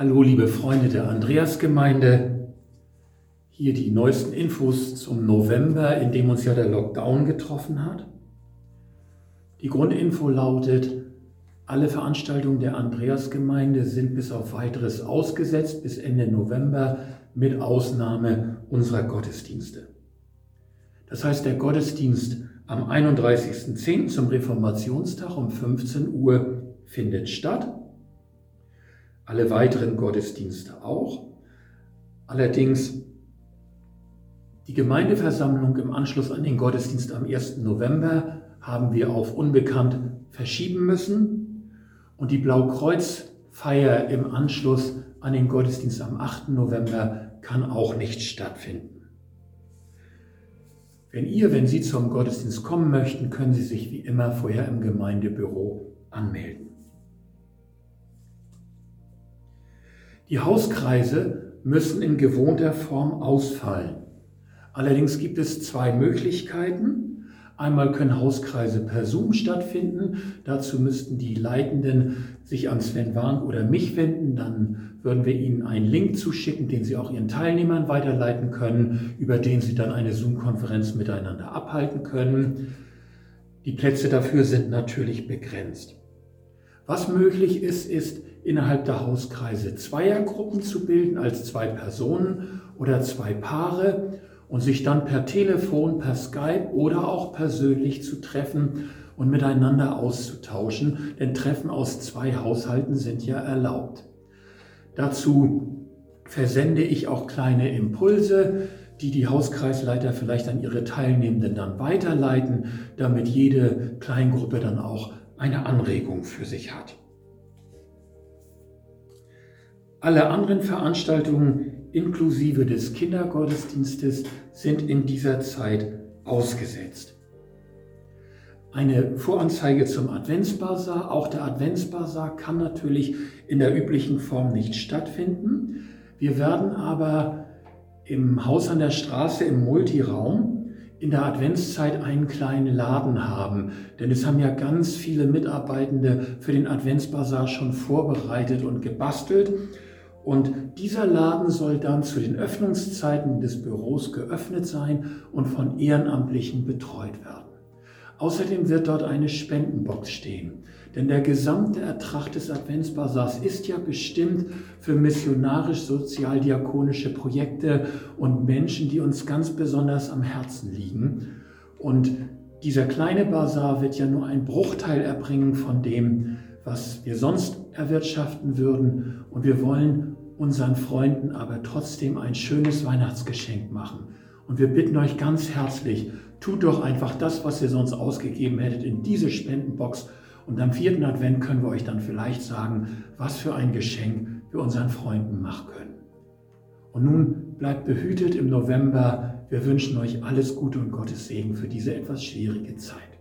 Hallo liebe Freunde der Andreasgemeinde, hier die neuesten Infos zum November, in dem uns ja der Lockdown getroffen hat. Die Grundinfo lautet, alle Veranstaltungen der Andreasgemeinde sind bis auf weiteres ausgesetzt bis Ende November mit Ausnahme unserer Gottesdienste. Das heißt, der Gottesdienst am 31.10. zum Reformationstag um 15 Uhr findet statt alle weiteren Gottesdienste auch. Allerdings die Gemeindeversammlung im Anschluss an den Gottesdienst am 1. November haben wir auf unbekannt verschieben müssen und die Blaukreuzfeier im Anschluss an den Gottesdienst am 8. November kann auch nicht stattfinden. Wenn ihr, wenn Sie zum Gottesdienst kommen möchten, können Sie sich wie immer vorher im Gemeindebüro anmelden. Die Hauskreise müssen in gewohnter Form ausfallen. Allerdings gibt es zwei Möglichkeiten. Einmal können Hauskreise per Zoom stattfinden. Dazu müssten die Leitenden sich an Sven Warnk oder mich wenden. Dann würden wir Ihnen einen Link zuschicken, den Sie auch Ihren Teilnehmern weiterleiten können, über den Sie dann eine Zoom-Konferenz miteinander abhalten können. Die Plätze dafür sind natürlich begrenzt. Was möglich ist, ist, innerhalb der Hauskreise Zweiergruppen zu bilden als zwei Personen oder zwei Paare und sich dann per Telefon, per Skype oder auch persönlich zu treffen und miteinander auszutauschen, denn Treffen aus zwei Haushalten sind ja erlaubt. Dazu versende ich auch kleine Impulse, die die Hauskreisleiter vielleicht an ihre Teilnehmenden dann weiterleiten, damit jede Kleingruppe dann auch eine Anregung für sich hat. Alle anderen Veranstaltungen inklusive des Kindergottesdienstes sind in dieser Zeit ausgesetzt. Eine Voranzeige zum Adventsbasar. Auch der Adventsbasar kann natürlich in der üblichen Form nicht stattfinden. Wir werden aber im Haus an der Straße im Multiraum in der Adventszeit einen kleinen Laden haben. Denn es haben ja ganz viele Mitarbeitende für den Adventsbasar schon vorbereitet und gebastelt. Und dieser Laden soll dann zu den Öffnungszeiten des Büros geöffnet sein und von Ehrenamtlichen betreut werden. Außerdem wird dort eine Spendenbox stehen. Denn der gesamte Ertrag des Adventsbasars ist ja bestimmt für missionarisch-sozialdiakonische Projekte und Menschen, die uns ganz besonders am Herzen liegen. Und dieser kleine Basar wird ja nur ein Bruchteil erbringen von dem, was wir sonst erwirtschaften würden. Und wir wollen unseren Freunden aber trotzdem ein schönes Weihnachtsgeschenk machen. Und wir bitten euch ganz herzlich, tut doch einfach das, was ihr sonst ausgegeben hättet, in diese Spendenbox. Und am vierten Advent können wir euch dann vielleicht sagen, was für ein Geschenk wir unseren Freunden machen können. Und nun bleibt behütet im November. Wir wünschen euch alles Gute und Gottes Segen für diese etwas schwierige Zeit.